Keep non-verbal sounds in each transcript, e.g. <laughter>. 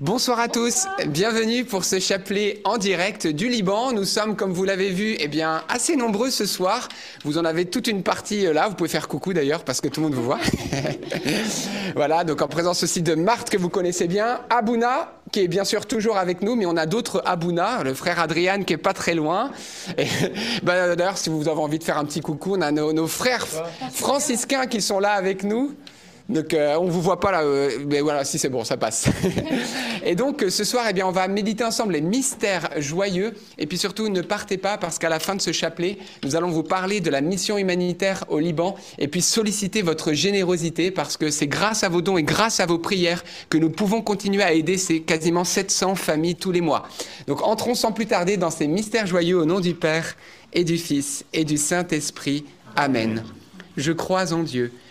Bonsoir à tous, bienvenue pour ce chapelet en direct du Liban. Nous sommes, comme vous l'avez vu, eh bien, assez nombreux ce soir. Vous en avez toute une partie euh, là, vous pouvez faire coucou d'ailleurs parce que tout le monde vous voit. <laughs> voilà, donc en présence aussi de Marthe que vous connaissez bien, Abouna qui est bien sûr toujours avec nous, mais on a d'autres Abouna, le frère Adrian qui est pas très loin. <laughs> bah, d'ailleurs, si vous avez envie de faire un petit coucou, on a nos, nos frères franciscains qui sont là avec nous. Donc euh, on vous voit pas là, euh, mais voilà, si c'est bon, ça passe. <laughs> et donc ce soir, eh bien, on va méditer ensemble les mystères joyeux. Et puis surtout, ne partez pas parce qu'à la fin de ce chapelet, nous allons vous parler de la mission humanitaire au Liban et puis solliciter votre générosité parce que c'est grâce à vos dons et grâce à vos prières que nous pouvons continuer à aider ces quasiment 700 familles tous les mois. Donc entrons sans plus tarder dans ces mystères joyeux au nom du Père et du Fils et du Saint-Esprit. Amen. Je crois en Dieu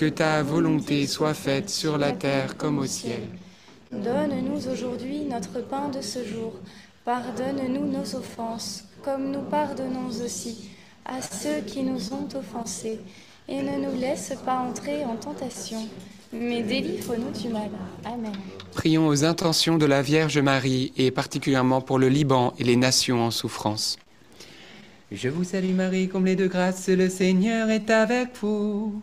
que ta volonté soit faite sur la terre comme au ciel. Donne-nous aujourd'hui notre pain de ce jour. Pardonne-nous nos offenses, comme nous pardonnons aussi à ceux qui nous ont offensés. Et ne nous laisse pas entrer en tentation, mais délivre-nous du mal. Amen. Prions aux intentions de la Vierge Marie, et particulièrement pour le Liban et les nations en souffrance. Je vous salue Marie, comblée de grâce, le Seigneur est avec vous.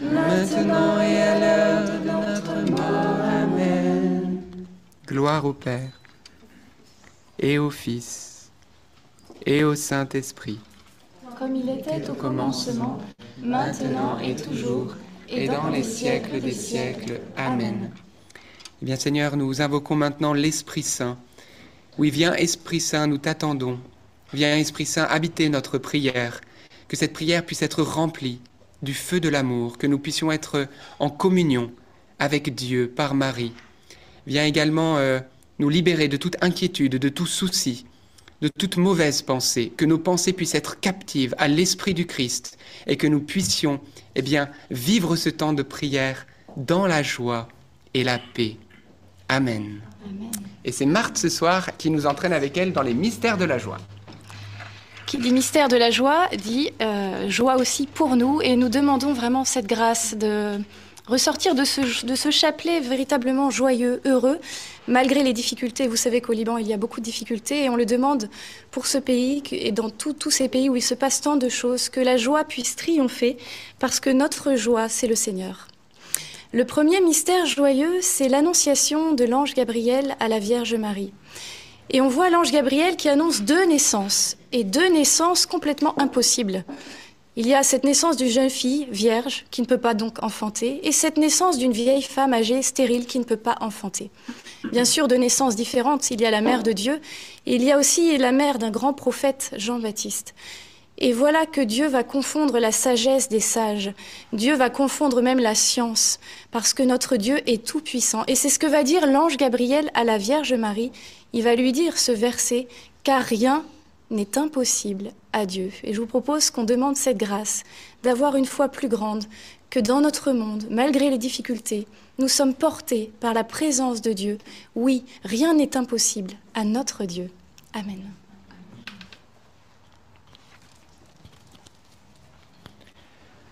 maintenant et à l'heure de notre mort. Amen. Gloire au Père, et au Fils, et au Saint-Esprit. Comme il était au commencement, maintenant et toujours, et dans les siècles des siècles. Amen. Eh bien Seigneur, nous invoquons maintenant l'Esprit Saint. Oui, viens Esprit Saint, nous t'attendons. Viens Esprit Saint habiter notre prière, que cette prière puisse être remplie du feu de l'amour, que nous puissions être en communion avec Dieu par Marie. Viens également euh, nous libérer de toute inquiétude, de tout souci, de toute mauvaise pensée, que nos pensées puissent être captives à l'Esprit du Christ et que nous puissions eh bien, vivre ce temps de prière dans la joie et la paix. Amen. Amen. Et c'est Marthe ce soir qui nous entraîne avec elle dans les mystères de la joie. Qui dit mystère de la joie dit euh, joie aussi pour nous et nous demandons vraiment cette grâce de ressortir de ce, de ce chapelet véritablement joyeux, heureux, malgré les difficultés. Vous savez qu'au Liban, il y a beaucoup de difficultés et on le demande pour ce pays et dans tous ces pays où il se passe tant de choses, que la joie puisse triompher parce que notre joie, c'est le Seigneur. Le premier mystère joyeux, c'est l'annonciation de l'ange Gabriel à la Vierge Marie. Et on voit l'ange Gabriel qui annonce deux naissances, et deux naissances complètement impossibles. Il y a cette naissance d'une jeune fille vierge qui ne peut pas donc enfanter et cette naissance d'une vieille femme âgée stérile qui ne peut pas enfanter. Bien sûr, de naissances différentes, il y a la mère de Dieu et il y a aussi la mère d'un grand prophète, Jean-Baptiste. Et voilà que Dieu va confondre la sagesse des sages. Dieu va confondre même la science, parce que notre Dieu est tout-puissant. Et c'est ce que va dire l'ange Gabriel à la Vierge Marie. Il va lui dire ce verset, car rien n'est impossible à Dieu. Et je vous propose qu'on demande cette grâce, d'avoir une foi plus grande, que dans notre monde, malgré les difficultés, nous sommes portés par la présence de Dieu. Oui, rien n'est impossible à notre Dieu. Amen.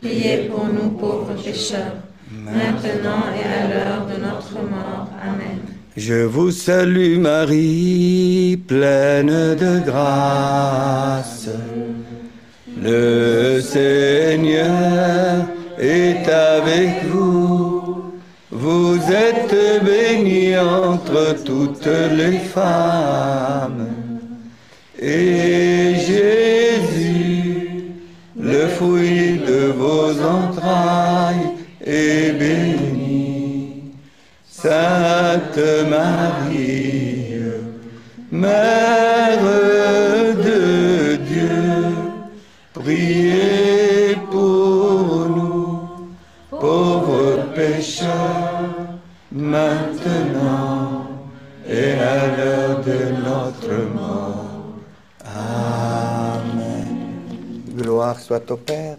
priez pour nous pauvres pécheurs, maintenant et à l'heure de notre mort. Amen. Je vous salue Marie, pleine de grâce. Le Seigneur est avec vous. Vous êtes bénie entre toutes les femmes. Et Jésus, le fruit vos entrailles et bénie. Sainte Marie, Mère de Dieu, priez pour nous, pauvres pécheurs, maintenant et à l'heure de notre mort. Amen. Gloire soit au Père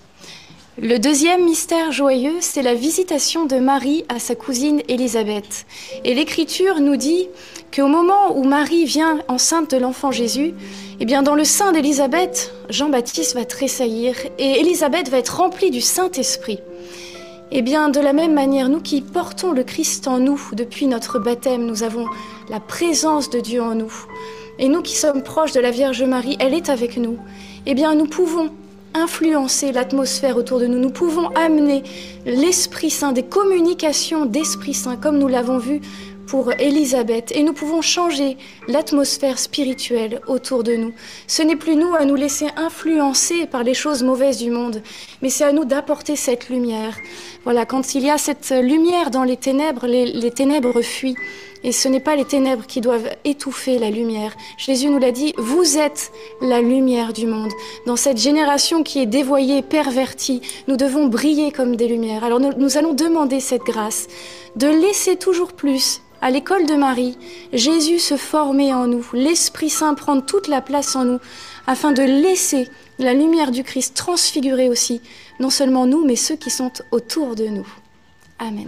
Le deuxième mystère joyeux, c'est la visitation de Marie à sa cousine Élisabeth. Et l'Écriture nous dit qu'au moment où Marie vient enceinte de l'enfant Jésus, eh bien dans le sein d'Élisabeth, Jean-Baptiste va tressaillir et Élisabeth va être remplie du Saint-Esprit. Eh bien, de la même manière, nous qui portons le Christ en nous depuis notre baptême, nous avons la présence de Dieu en nous. Et nous qui sommes proches de la Vierge Marie, elle est avec nous. Eh bien, nous pouvons influencer l'atmosphère autour de nous. Nous pouvons amener l'Esprit Saint, des communications d'Esprit Saint, comme nous l'avons vu pour Élisabeth. Et nous pouvons changer l'atmosphère spirituelle autour de nous. Ce n'est plus nous à nous laisser influencer par les choses mauvaises du monde, mais c'est à nous d'apporter cette lumière. Voilà, quand il y a cette lumière dans les ténèbres, les, les ténèbres fuient. Et ce n'est pas les ténèbres qui doivent étouffer la lumière. Jésus nous l'a dit, vous êtes la lumière du monde. Dans cette génération qui est dévoyée, pervertie, nous devons briller comme des lumières. Alors nous, allons demander cette grâce de laisser toujours plus à l'école de Marie, Jésus se former en nous, l'Esprit Saint prendre toute la place en nous, afin de laisser la lumière du Christ transfigurer aussi, non seulement nous, mais ceux qui sont autour de nous. Amen.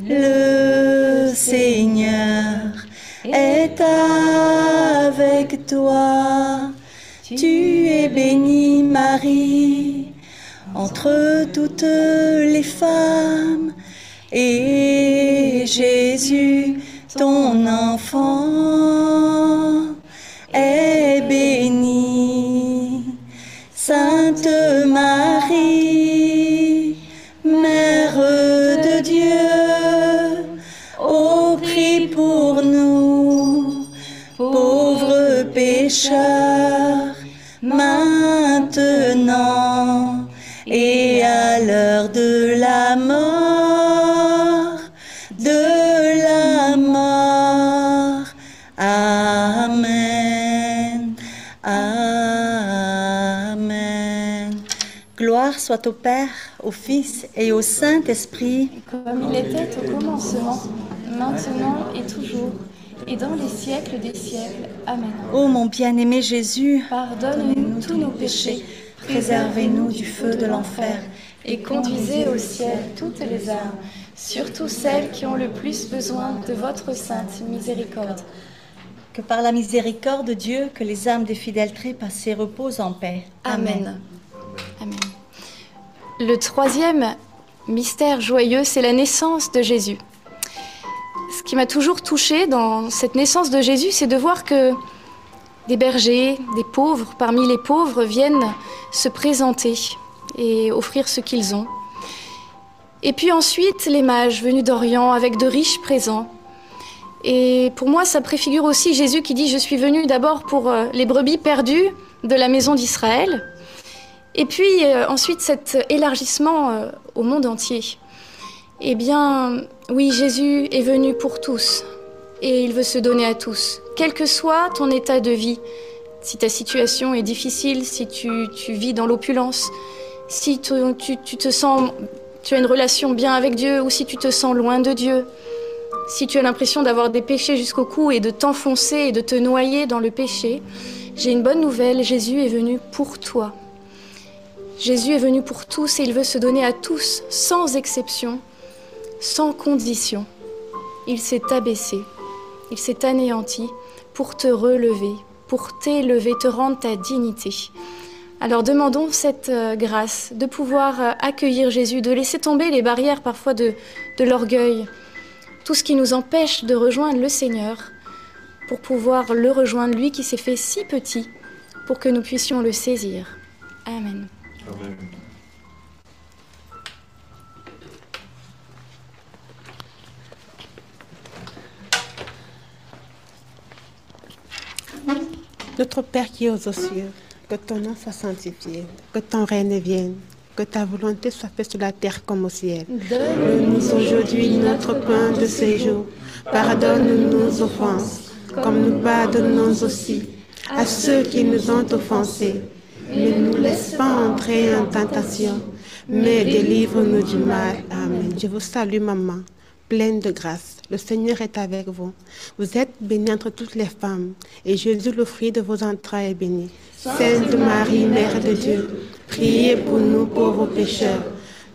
Le Seigneur est avec toi. Tu es bénie Marie entre toutes les femmes et Jésus, ton enfant, est béni. Maintenant et à l'heure de la mort, de la mort. Amen. Amen. Gloire soit au Père, au Fils et au Saint-Esprit. Comme il était au commencement, maintenant et toujours, et dans les siècles des siècles. Amen. Ô mon bien-aimé Jésus, Pardonne-nous tous nos péchés, préservez-nous du feu de l'enfer et conduisez au ciel toutes les âmes, surtout celles qui ont le plus besoin de votre sainte miséricorde. Que par la miséricorde de Dieu, que les âmes des fidèles trépassés reposent en paix. Amen. Amen. Le troisième mystère joyeux, c'est la naissance de Jésus. Qui m'a toujours touchée dans cette naissance de Jésus, c'est de voir que des bergers, des pauvres, parmi les pauvres, viennent se présenter et offrir ce qu'ils ont. Et puis ensuite, les mages venus d'Orient avec de riches présents. Et pour moi, ça préfigure aussi Jésus qui dit, je suis venu d'abord pour euh, les brebis perdues de la maison d'Israël. Et puis euh, ensuite, cet élargissement euh, au monde entier. Eh bien, oui, Jésus est venu pour tous et il veut se donner à tous, quel que soit ton état de vie. Si ta situation est difficile, si tu, vis dans l'opulence, si tu, tu- tu te sens, tu as une relation bien avec Dieu ou si tu te sens loin de Dieu, si tu as l'impression d'avoir des péchés jusqu'au cou et de t'enfoncer et de te noyer dans le péché, j'ai une bonne nouvelle, Jésus est venu pour toi. Jésus est venu pour tous et il veut se donner à tous, sans exception, sans condition. Il s'est abaissé, il s'est anéanti pour te relever, pour t'élever, te rendre ta dignité. Alors demandons cette euh, grâce de pouvoir euh, accueillir Jésus, de laisser tomber les barrières parfois de, de l'orgueil, tout ce qui nous empêche de rejoindre le Seigneur, pour pouvoir le rejoindre, lui qui s'est fait si petit, pour que nous puissions le saisir. Amen. Notre Père qui es aux cieux, que ton nom soit sanctifié, que ton règne vienne, que ta volonté soit faite sur la terre comme au ciel. Donne-nous aujourd'hui notre pain de ce jour. Pardonne-nous nos offenses, comme nous pardonnons aussi à ceux qui nous ont offensés. Ne nous laisse pas entrer en tentation, mais délivre-nous du mal. Amen. Je vous salue, maman, pleine de grâce. Le Seigneur est avec vous. Vous êtes bénie entre toutes les femmes, et Jésus, le fruit de vos entrailles, est béni. Sainte Marie, Mère de Dieu, priez pour nous pauvres pécheurs,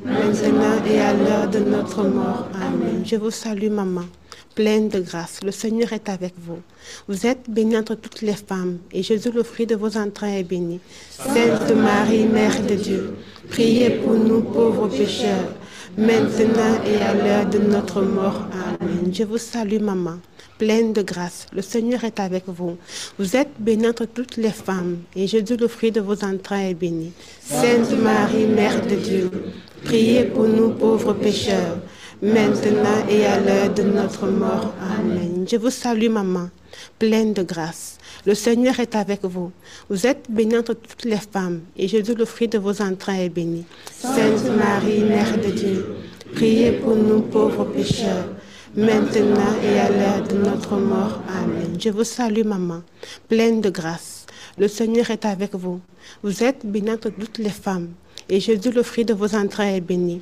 maintenant et à l'heure de notre mort. Amen. Je vous salue, maman, pleine de grâce. Le Seigneur est avec vous. Vous êtes bénie entre toutes les femmes, et Jésus, le fruit de vos entrailles, est béni. Sainte Marie, Mère de Dieu, priez pour nous pauvres pécheurs, maintenant et à l'heure de notre mort. Amen. Je vous salue, maman, pleine de grâce. Le Seigneur est avec vous. Vous êtes bénie entre toutes les femmes, et Jésus, le fruit de vos entrailles, est béni. Sainte Marie, Mère de Dieu, priez pour nous pauvres pécheurs, maintenant et à l'heure de notre mort. Amen. Je vous salue, maman, pleine de grâce. Le Seigneur est avec vous. Vous êtes bénie entre toutes les femmes, et Jésus, le fruit de vos entrailles, est béni. Sainte Marie, Mère de Dieu, priez pour nous pauvres pécheurs, maintenant et à l'heure de notre mort. Amen. Je vous salue, maman, pleine de grâce. Le Seigneur est avec vous. Vous êtes bénie entre toutes les femmes, et Jésus, le fruit de vos entrailles, est béni.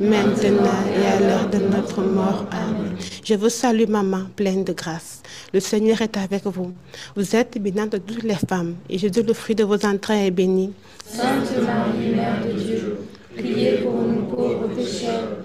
maintenant et à l'heure de notre mort. Amen. Je vous salue, maman, pleine de grâce. Le Seigneur est avec vous. Vous êtes bénie entre toutes les femmes, et Jésus, le fruit de vos entrailles, est béni. Sainte Marie, Mère de Dieu, priez pour nous pauvres pécheurs,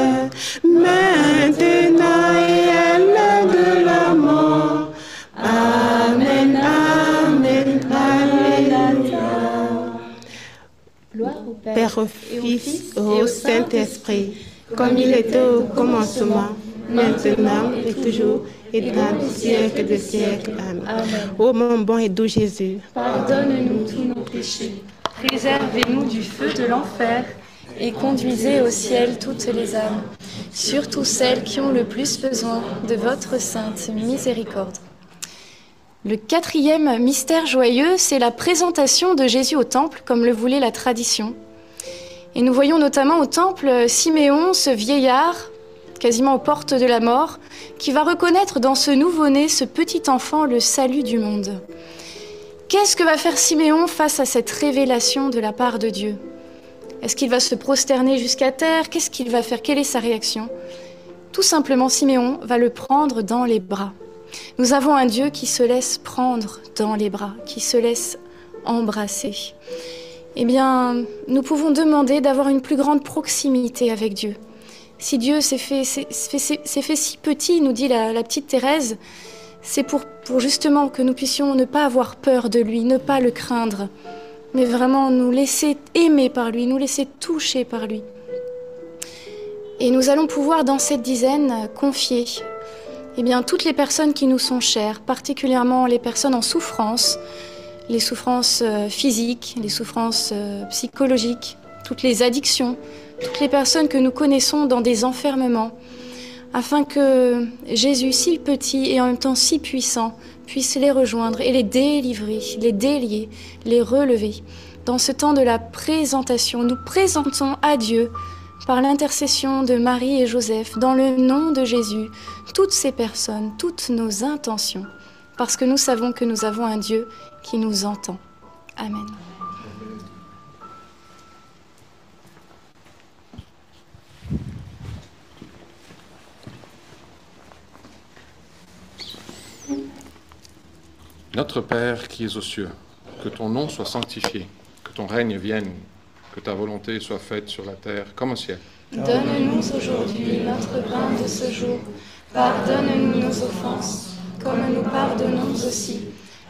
Père, au Fils, au Saint-Esprit, comme il était au commencement, maintenant et toujours, et dans les siècles des siècles. Amen. Ô mon bon et doux Jésus, Pardonne-nous tous nos péchés, préservez-nous du feu de l'enfer et conduisez au ciel toutes les âmes, surtout celles qui ont le plus besoin de votre sainte miséricorde. Le quatrième mystère joyeux, c'est la présentation de Jésus au temple, comme le voulait la tradition. Et nous voyons notamment au temple Siméon, ce vieillard, quasiment aux portes de la mort, qui va reconnaître dans ce nouveau-né, ce petit enfant, le salut du monde. Qu'est-ce que va faire Siméon face à cette révélation de la part de Dieu? Est-ce qu'il va se prosterner jusqu'à terre? Qu'est-ce qu'il va faire? Quelle est sa réaction? Tout simplement, Siméon va le prendre dans les bras. Nous avons un Dieu qui se laisse prendre dans les bras, qui se laisse embrasser. Eh bien, nous pouvons demander d'avoir une plus grande proximité avec Dieu. Si Dieu s'est fait, si petit, nous dit la, la petite Thérèse, c'est pour, pour justement que nous puissions ne pas avoir peur de lui, ne pas le craindre, mais vraiment nous laisser aimer par lui, nous laisser toucher par lui. Et nous allons pouvoir dans cette dizaine confier eh bien, toutes les personnes qui nous sont chères, particulièrement les personnes en souffrance, les souffrances euh, physiques, les souffrances euh, psychologiques, toutes les addictions, toutes les personnes que nous connaissons dans des enfermements, afin que Jésus, si petit et en même temps si puissant, puisse les rejoindre et les délivrer, les délier, les relever. Dans ce temps de la présentation, nous présentons à Dieu, par l'intercession de Marie et Joseph, dans le nom de Jésus, toutes ces personnes, toutes nos intentions, parce que nous savons que nous avons un Dieu qui nous entend. Amen. Notre Père qui es aux cieux, que ton nom soit sanctifié, que ton règne vienne, que ta volonté soit faite sur la terre comme au ciel. Donne-nous aujourd'hui notre pain de ce jour. Pardonne-nous nos offenses, comme nous pardonnons aussi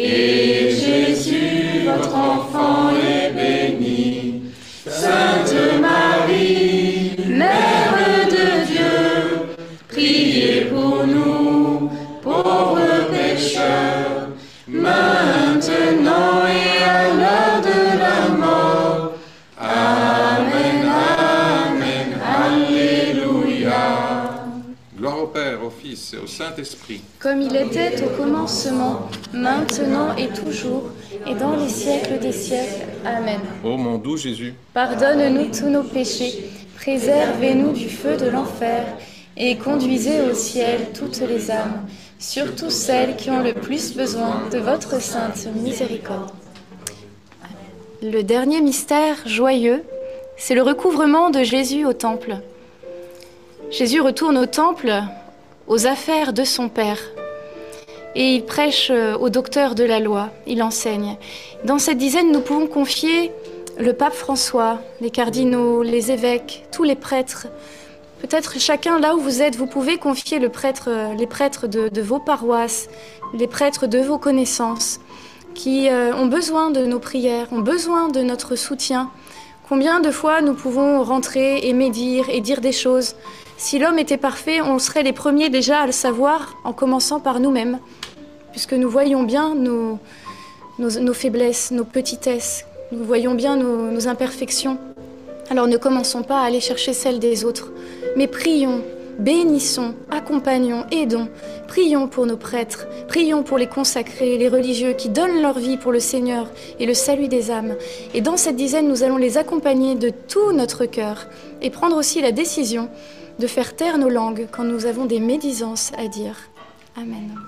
et Jésus, votre enfant, est béni. Sainte Marie, Mère de Dieu, priez pour nous, pauvres pécheurs, maintenant et à l'heure de la mort. Amen, Amen, Alléluia. Gloire au Père, au Fils et au Saint-Esprit. Comme il était au commencement, maintenant et toujours, et dans les siècles des siècles. Amen. Ô mon doux Jésus, Pardonne-nous tous nos péchés, préservez-nous du feu de l'enfer, et conduisez au ciel toutes les âmes, surtout celles qui ont le plus besoin de votre sainte miséricorde. Le dernier mystère joyeux, c'est le recouvrement de Jésus au temple. Jésus retourne au temple, aux affaires de son Père. Et il prêche euh, au docteur de la loi, il enseigne. Dans cette dizaine, nous pouvons confier le pape François, les cardinaux, les évêques, tous les prêtres. Peut-être chacun là où vous êtes, vous pouvez confier le prêtre, euh, les prêtres de, de vos paroisses, les prêtres de vos connaissances, qui euh, ont besoin de nos prières, ont besoin de notre soutien. Combien de fois nous pouvons rentrer et médire et dire des choses? Si l'homme était parfait, on serait les premiers déjà à le savoir, en commençant par nous-mêmes, puisque nous voyons bien nos, faiblesses, nos petitesses, nous voyons bien nos imperfections. Alors ne commençons pas à aller chercher celles des autres, mais prions, bénissons, accompagnons, aidons, prions pour nos prêtres, prions pour les consacrés, les religieux qui donnent leur vie pour le Seigneur et le salut des âmes. Et dans cette dizaine, nous allons les accompagner de tout notre cœur et prendre aussi la décision de faire taire nos langues quand nous avons des médisances à dire. Amen.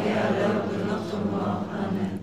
et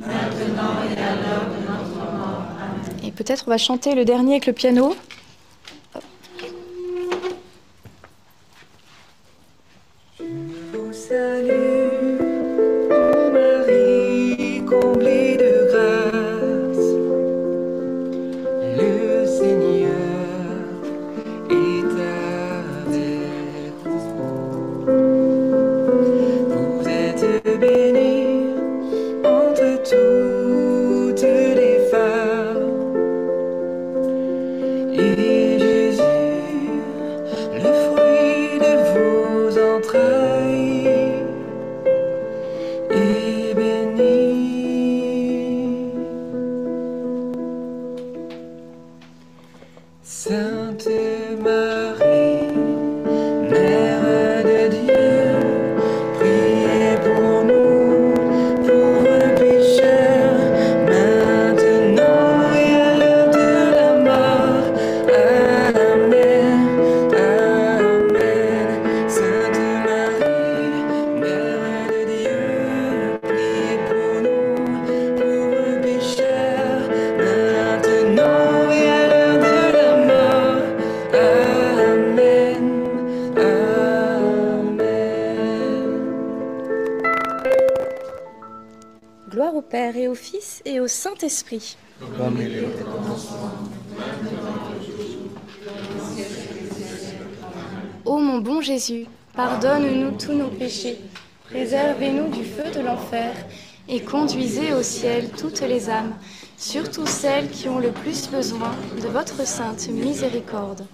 maintenant et à l'heure de notre mort. Amen. Et peut-être on va chanter le dernier avec le piano. vous Jésus, pardonne-nous tous nos péchés, préservez-nous du feu de l'enfer et conduisez au ciel toutes les âmes, surtout celles qui ont le plus besoin de votre sainte miséricorde.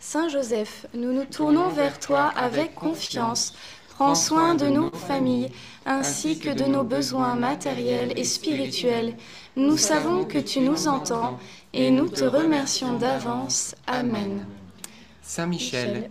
Saint Joseph, nous nous tournons vers toi avec confiance. Prends soin de nos familles ainsi que de nos besoins matériels et spirituels. Nous savons que tu nous entends et nous te remercions d'avance. Amen. Saint Michel,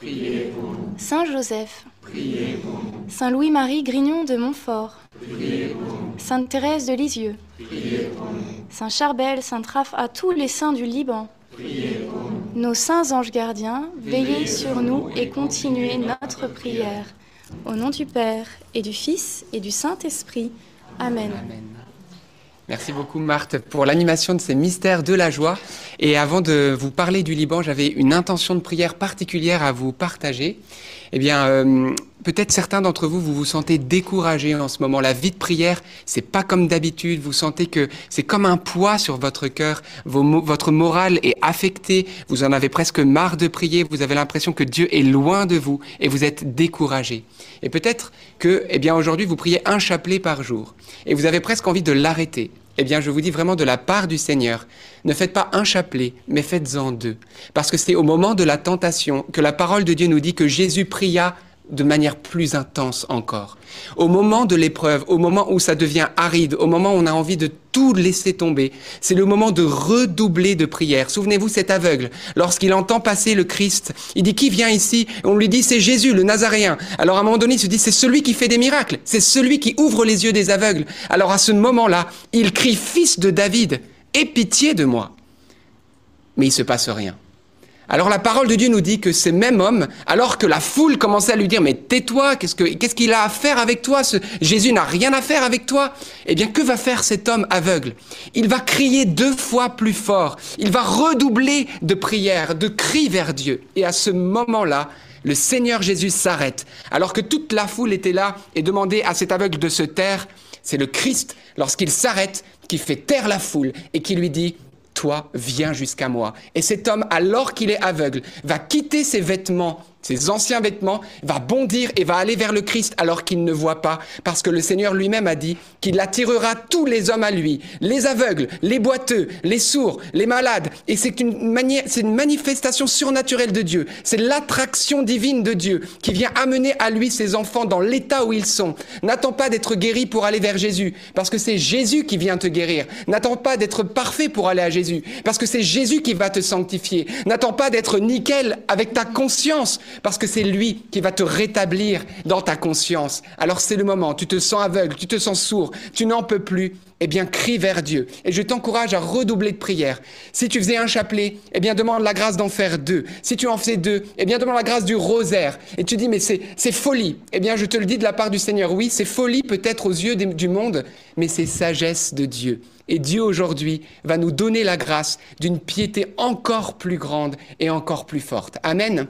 Priez pour nous. Saint Joseph, Priez pour nous. Saint Louis-Marie Grignon de Montfort, Priez pour nous. Sainte Thérèse de Lisieux, Priez pour nous. Saint Charbel, Saint Raph, à tous les saints du Liban, Priez pour nous. nos saints anges gardiens, veillez sur nous et continuez notre prière. Au nom du Père et du Fils et du Saint-Esprit. Amen. Amen. Merci beaucoup Marthe pour l'animation de ces mystères de la joie. Et avant de vous parler du Liban, j'avais une intention de prière particulière à vous partager. Eh bien, euh, peut-être certains d'entre vous, vous vous sentez découragés en ce moment. La vie de prière, c'est pas comme d'habitude. Vous sentez que c'est comme un poids sur votre cœur. Votre morale est affectée. Vous en avez presque marre de prier. Vous avez l'impression que Dieu est loin de vous et vous êtes découragé. Et peut-être que, eh bien, aujourd'hui, vous priez un chapelet par jour et vous avez presque envie de l'arrêter. Eh bien, je vous dis vraiment de la part du Seigneur, ne faites pas un chapelet, mais faites-en deux. Parce que c'est au moment de la tentation que la parole de Dieu nous dit que Jésus pria de manière plus intense encore. Au moment de l'épreuve, au moment où ça devient aride, au moment où on a envie de tout laisser tomber, c'est le moment de redoubler de prière. Souvenez-vous cet aveugle, lorsqu'il entend passer le Christ, il dit qui vient ici? On lui dit c'est Jésus, le Nazaréen. Alors à un moment donné, il se dit c'est celui qui fait des miracles, c'est celui qui ouvre les yeux des aveugles. Alors à ce moment-là, il crie fils de David, aie pitié de moi. Mais il se passe rien. Alors la parole de Dieu nous dit que ce même homme, alors que la foule commençait à lui dire mais tais-toi, qu'est-ce que- qu'est-ce qu'il a à faire avec toi? Jésus n'a rien à faire avec toi. Eh bien que va faire cet homme aveugle? Il va crier deux fois plus fort. Il va redoubler de prières, de cris vers Dieu. Et à ce moment-là, le Seigneur Jésus s'arrête. Alors que toute la foule était là et demandait à cet aveugle de se taire, c'est le Christ, lorsqu'il s'arrête, qui fait taire la foule et qui lui dit toi, viens jusqu'à moi. Et cet homme, alors qu'il est aveugle, va quitter ses vêtements, ses anciens vêtements, va bondir et va aller vers le Christ alors qu'il ne voit pas, parce que le Seigneur lui-même a dit qu'il attirera tous les hommes à lui, les aveugles, les boiteux, les sourds, les malades. Et c'est une, c'est une manifestation surnaturelle de Dieu. C'est l'attraction divine de Dieu qui vient amener à lui ses enfants dans l'état où ils sont. N'attends pas d'être guéri pour aller vers Jésus, parce que c'est Jésus qui vient te guérir. N'attends pas d'être parfait pour aller à Jésus, parce que c'est Jésus qui va te sanctifier. N'attends pas d'être nickel avec ta conscience, parce que c'est lui qui va te rétablir dans ta conscience. Alors c'est le moment, tu te sens aveugle, tu te sens sourd, tu n'en peux plus. Eh bien, crie vers Dieu. Et je t'encourage à redoubler de prière. Si tu faisais un chapelet, eh bien, demande la grâce d'en faire deux. Si tu en fais deux, eh bien, demande la grâce du rosaire. Et tu dis, mais c'est, folie. Eh bien, je te le dis de la part du Seigneur. Oui, c'est folie peut-être aux yeux du monde, mais c'est sagesse de Dieu. Et Dieu aujourd'hui va nous donner la grâce d'une piété encore plus grande et encore plus forte. Amen.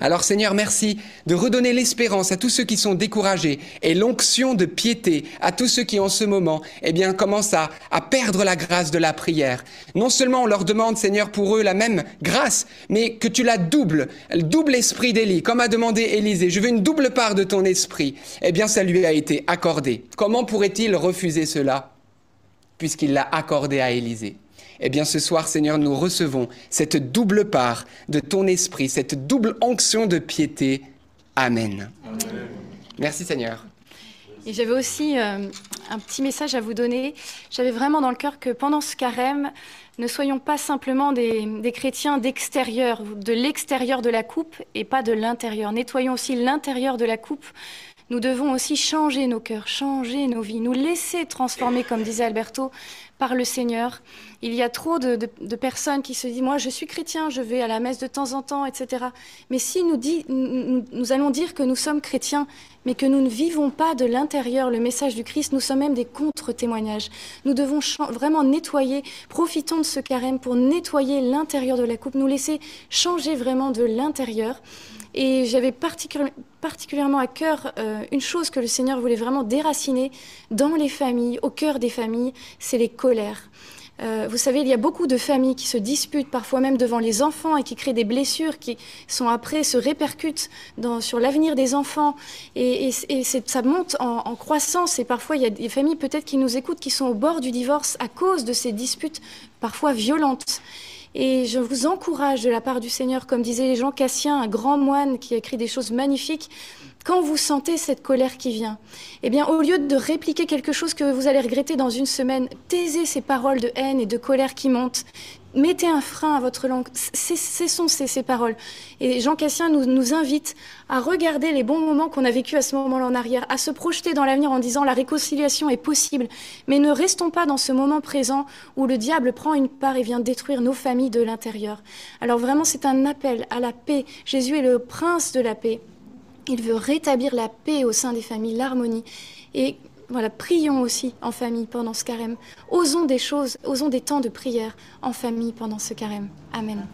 Alors Seigneur, merci de redonner l'espérance à tous ceux qui sont découragés et l'onction de piété à tous ceux qui en ce moment, eh bien, commencent à, à perdre la grâce de la prière. Non seulement on leur demande, Seigneur, pour eux la même grâce, mais que tu la doubles, le double esprit d'Élie, comme a demandé Élisée. Je veux une double part de ton esprit. Eh bien, ça lui a été accordé. Comment pourrait-il refuser cela puisqu'il l'a accordé à Élisée? Eh bien, ce soir, Seigneur, nous recevons cette double part de ton esprit, cette double onction de piété. Amen. Merci, Seigneur. Et j'avais aussi euh, un petit message à vous donner. J'avais vraiment dans le cœur que pendant ce carême, ne soyons pas simplement des, des chrétiens d'extérieur, de l'extérieur de la coupe et pas de l'intérieur. Nettoyons aussi l'intérieur de la coupe. Nous devons aussi changer nos cœurs, changer nos vies, nous laisser transformer, comme disait Alberto, par le Seigneur. Il y a trop de, de- de personnes qui se disent, moi je suis chrétien, je vais à la messe de temps en temps, etc. Mais si nous, dit- nous, nous allons dire que nous sommes chrétiens, mais que nous ne vivons pas de l'intérieur le message du Christ, nous sommes même des contre-témoignages. Nous devons vraiment nettoyer, profitons de ce carême pour nettoyer l'intérieur de la coupe, nous laisser changer vraiment de l'intérieur. Et j'avais particu- particulièrement à cœur euh, une chose que le Seigneur voulait vraiment déraciner dans les familles, au cœur des familles, c'est les colères. Euh, vous savez, il y a beaucoup de familles qui se disputent, parfois même devant les enfants, et qui créent des blessures qui sont après se répercutent sur l'avenir des enfants. Et, ça monte en croissance. Et parfois, il y a des familles peut-être qui nous écoutent, qui sont au bord du divorce à cause de ces disputes parfois violentes. Et je vous encourage de la part du Seigneur, comme disait Jean Cassien, un grand moine qui écrit des choses magnifiques, quand vous sentez cette colère qui vient, eh bien, au lieu de répliquer quelque chose que vous allez regretter dans une semaine, taisez ces paroles de haine et de colère qui montent. Mettez un frein à votre langue, cessons ces, ces paroles. Et Jean Cassien nous, nous invite à regarder les bons moments qu'on a vécus à ce moment-là en arrière, à se projeter dans l'avenir en disant la réconciliation est possible, mais ne restons pas dans ce moment présent où le diable prend une part et vient détruire nos familles de l'intérieur. Alors vraiment, c'est un appel à la paix. Jésus est le prince de la paix. Il veut rétablir la paix au sein des familles, l'harmonie. Et voilà, prions aussi en famille pendant ce carême. Osons des choses, osons des temps de prière en famille pendant ce carême. Amen.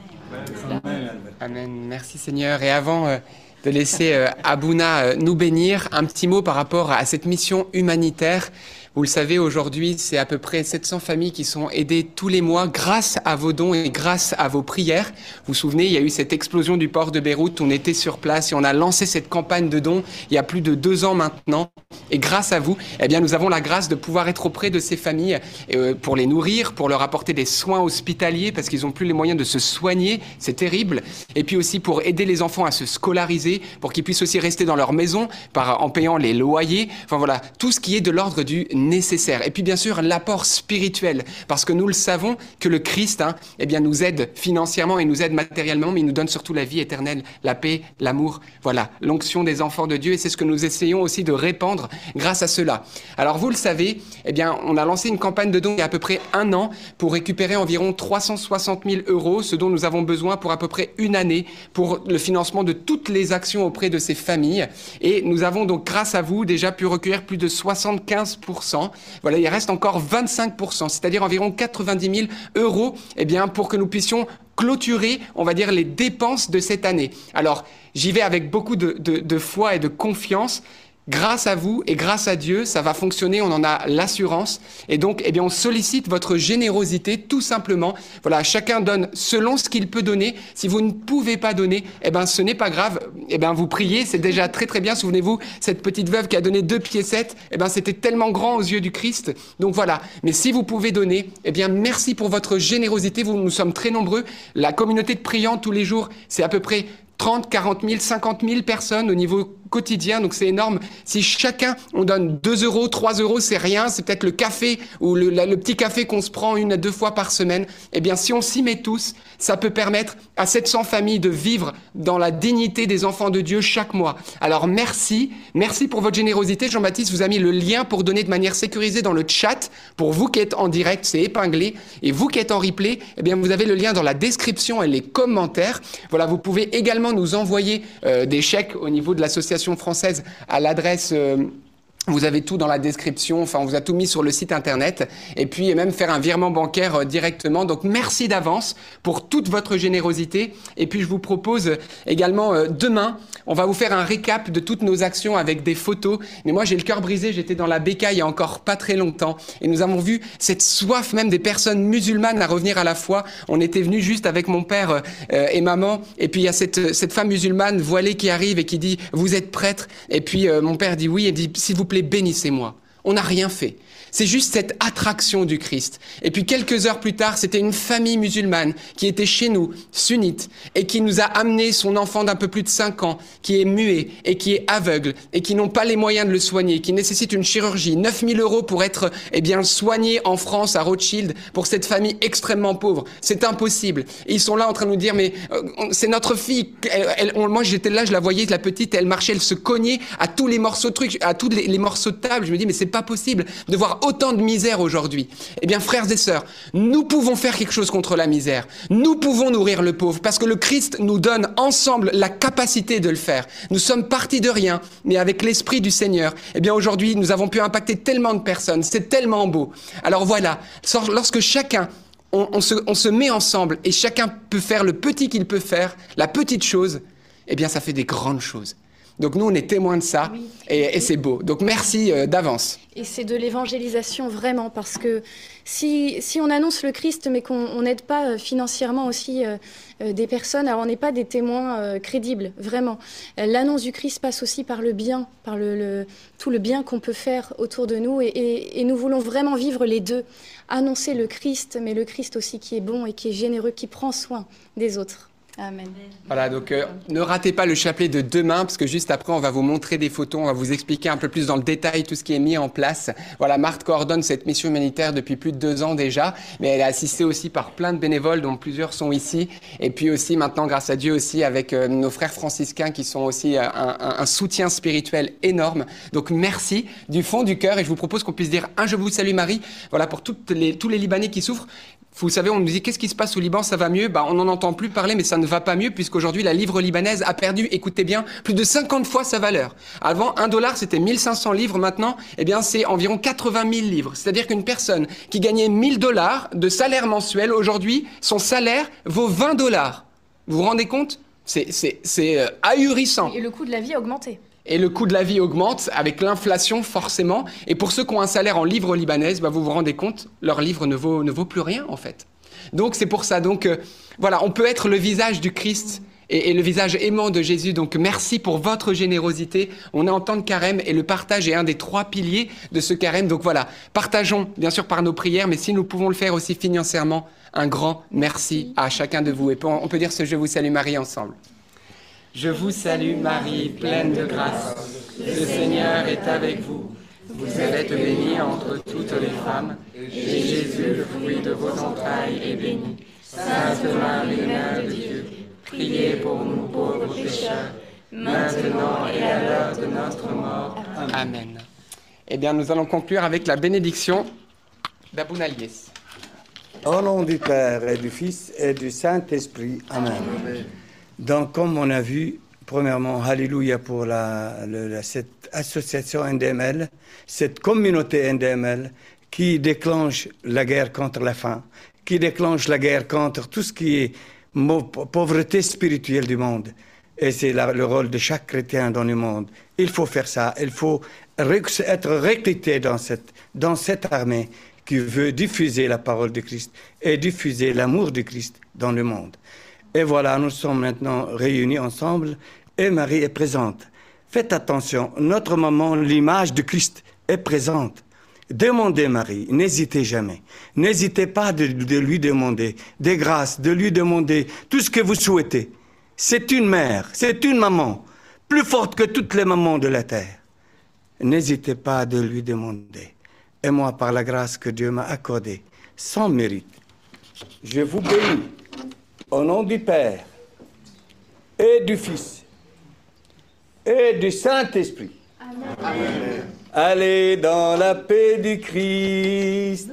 Amen. Merci Seigneur. Et avant euh, de laisser euh, Abouna euh, nous bénir, un petit mot par rapport à cette mission humanitaire. Vous le savez, aujourd'hui, c'est à peu près 700 familles qui sont aidées tous les mois grâce à vos dons et grâce à vos prières. Vous vous souvenez, il y a eu cette explosion du port de Beyrouth, on était sur place et on a lancé cette campagne de dons il y a plus de deux ans maintenant. Et grâce à vous, eh bien, nous avons la grâce de pouvoir être auprès de ces familles euh, pour les nourrir, pour leur apporter des soins hospitaliers parce qu'ils n'ont plus les moyens de se soigner. C'est terrible. Et puis aussi pour aider les enfants à se scolariser, pour qu'ils puissent aussi rester dans leur maison en payant les loyers. Enfin voilà, tout ce qui est de l'ordre du nécessaire. Et puis bien sûr l'apport spirituel, parce que nous le savons que le Christ, hein, eh bien, nous aide financièrement et nous aide matériellement, mais il nous donne surtout la vie éternelle, la paix, l'amour. Voilà, l'onction des enfants de Dieu, et c'est ce que nous essayons aussi de répandre grâce à cela. Alors vous le savez, eh bien, on a lancé une campagne de dons il y a à peu près un an pour récupérer environ 360 000 euros, ce dont nous avons besoin pour à peu près une année pour le financement de toutes les actions auprès de ces familles. Et nous avons donc, grâce à vous, déjà pu recueillir plus de 75 voilà, il reste encore 25%, c'est-à-dire environ 90 000 euros, eh bien, pour que nous puissions clôturer, on va dire, les dépenses de cette année. Alors, j'y vais avec beaucoup de, de foi et de confiance. Grâce à vous et grâce à Dieu, ça va fonctionner, on en a l'assurance. Et donc, eh bien, on sollicite votre générosité tout simplement. Voilà, chacun donne selon ce qu'il peut donner. Si vous ne pouvez pas donner, eh ben, ce n'est pas grave. Eh ben, vous priez, c'est déjà très très bien. Souvenez-vous, cette petite veuve qui a donné deux piécettes, eh ben, c'était tellement grand aux yeux du Christ. Donc voilà. Mais si vous pouvez donner, eh bien, merci pour votre générosité. Vous, nous sommes très nombreux. La communauté de priants tous les jours, c'est à peu près 30, 40 000, 50 000 personnes au niveau quotidien, donc c'est énorme. Si chacun, on donne 2 euros, 3 euros, c'est rien, c'est peut-être le café ou le, petit café qu'on se prend une à deux fois par semaine. Eh bien, si on s'y met tous, ça peut permettre à 700 familles de vivre dans la dignité des enfants de Dieu chaque mois. Alors merci, merci pour votre générosité. Jean-Baptiste vous a mis le lien pour donner de manière sécurisée dans le chat. Pour vous qui êtes en direct, c'est épinglé. Et vous qui êtes en replay, eh bien, vous avez le lien dans la description et les commentaires. Voilà, vous pouvez également nous envoyer euh, des chèques au niveau de l'association française à l'adresse euh, vous avez tout dans la description, enfin on vous a tout mis sur le site internet. Et puis même faire un virement bancaire euh, directement. Donc merci d'avance pour toute votre générosité. Et puis je vous propose également euh, demain, on va vous faire un récap de toutes nos actions avec des photos. Mais moi j'ai le cœur brisé, j'étais dans la bécaille il y a encore pas très longtemps. Et nous avons vu cette soif même des personnes musulmanes à revenir à la foi. On était venu juste avec mon père euh, et maman. Et puis il y a cette, cette femme musulmane voilée qui arrive et qui dit vous êtes prêtre et puis mon père dit oui et dit s'il vous plaît bénissez-moi. On n'a rien fait. C'est juste cette attraction du Christ. Et puis quelques heures plus tard, c'était une famille musulmane qui était chez nous, sunnite, et qui nous a amené son enfant d'un peu plus de 5 ans, qui est muet et qui est aveugle, et qui n'ont pas les moyens de le soigner, qui nécessite une chirurgie. 9000 euros pour être eh bien, soigné en France, à Rothschild, pour cette famille extrêmement pauvre. C'est impossible. Ils sont là en train de nous dire, mais euh, c'est notre fille. moi, j'étais là, je la voyais, la petite, elle marchait, elle se cognait à tous les morceaux de trucs, à tous les morceaux de table. Je me dis, mais c'est pas possible de voir autant de misère aujourd'hui. Eh bien, frères et sœurs, nous pouvons faire quelque chose contre la misère. Nous pouvons nourrir le pauvre parce que le Christ nous donne ensemble la capacité de le faire. Nous sommes partis de rien, mais avec l'Esprit du Seigneur, eh bien, aujourd'hui, nous avons pu impacter tellement de personnes. C'est tellement beau. Alors voilà, lorsque chacun on, se, met ensemble et chacun peut faire le petit qu'il peut faire, la petite chose, eh bien, ça fait des grandes choses. Donc nous, on est témoins de ça et, c'est beau. Donc merci euh, d'avance. Et c'est de l'évangélisation vraiment, parce que si, si, on annonce le Christ, mais qu'on n'aide pas euh, financièrement aussi euh, des personnes, alors on n'est pas des témoins crédibles, vraiment. L'annonce du Christ passe aussi par le bien, par le, tout le bien qu'on peut faire autour de nous, et, et nous voulons vraiment vivre les deux. Annoncer le Christ, mais le Christ aussi qui est bon et qui est généreux, qui prend soin des autres. Amen. Voilà, donc euh, ne ratez pas le chapelet de demain, parce que juste après, on va vous montrer des photos, on va vous expliquer un peu plus dans le détail tout ce qui est mis en place. Voilà, Marthe coordonne cette mission humanitaire depuis plus de deux ans déjà, mais elle est assistée aussi par plein de bénévoles, dont plusieurs sont ici, et puis aussi maintenant, grâce à Dieu aussi, avec euh, nos frères franciscains qui sont aussi euh, un, un- soutien spirituel énorme. Donc merci du fond du cœur, et je vous propose qu'on puisse dire un Je vous salue Marie, voilà, pour toutes les, tous les Libanais qui souffrent. Vous savez, on nous dit qu'est-ce qui se passe au Liban, ça va mieux? Bah, On n'en entend plus parler, mais ça ne va pas mieux, puisqu'aujourd'hui, la livre libanaise a perdu, écoutez bien, plus de 50 fois sa valeur. Avant, un dollar, c'était 1500 livres. Maintenant, eh bien, c'est environ 80 000 livres. C'est-à-dire qu'une personne qui gagnait 1000 dollars de salaire mensuel, aujourd'hui, son salaire vaut 20 dollars. Vous vous rendez compte? C'est euh, ahurissant. Et le coût de la vie a augmenté. Et le coût de la vie augmente avec l'inflation forcément. Et pour ceux qui ont un salaire en livres libanaises, bah, vous vous rendez compte, leur livre ne vaut, ne vaut plus rien en fait. Donc c'est pour ça. Donc euh, voilà, on peut être le visage du Christ et, et le visage aimant de Jésus. Donc merci pour votre générosité. On est en temps de carême et le partage est un des trois piliers de ce carême. Donc voilà, partageons bien sûr par nos prières, mais si nous pouvons le faire aussi financièrement, un grand merci à chacun de vous. Et on peut dire ce Je vous salue Marie ensemble. Je vous salue Marie, pleine de grâce. Le Seigneur est avec vous. Vous êtes bénie entre toutes les femmes, et Jésus, le fruit de vos entrailles, est béni. Sainte Marie, Mère de Dieu, priez pour nous pauvres pécheurs, maintenant et à l'heure de notre mort. Amen. Eh bien, nous allons conclure avec la bénédiction d'Abounaliès. Au nom du Père et du Fils et du Saint-Esprit. Amen. Donc, comme on a vu, premièrement, Alléluia pour la, cette association NDML, cette communauté NDML qui déclenche la guerre contre la faim, qui déclenche la guerre contre tout ce qui est pauvreté spirituelle du monde. Et c'est le rôle de chaque chrétien dans le monde. Il faut faire ça. Il faut être recruté dans cette, dans cette armée qui veut diffuser la parole de Christ et diffuser l'amour de Christ dans le monde. Et voilà, nous sommes maintenant réunis ensemble et Marie est présente. Faites attention, notre maman, l'image de Christ, est présente. Demandez Marie, n'hésitez jamais. N'hésitez pas de, lui demander des grâces, de lui demander tout ce que vous souhaitez. C'est une mère, c'est une maman, plus forte que toutes les mamans de la terre. N'hésitez pas de lui demander. Et moi, par la grâce que Dieu m'a accordée, sans mérite, je vous bénis au nom du Père et du Fils et du Saint-Esprit. Allez dans la paix du Christ.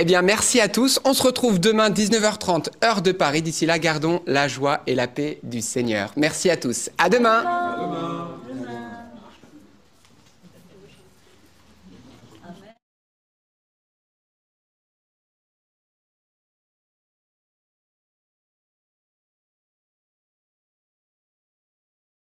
Eh bien, merci à tous. On se retrouve demain 19h30, heure de Paris. D'ici là, gardons la joie et la paix du Seigneur. Merci à tous. À demain.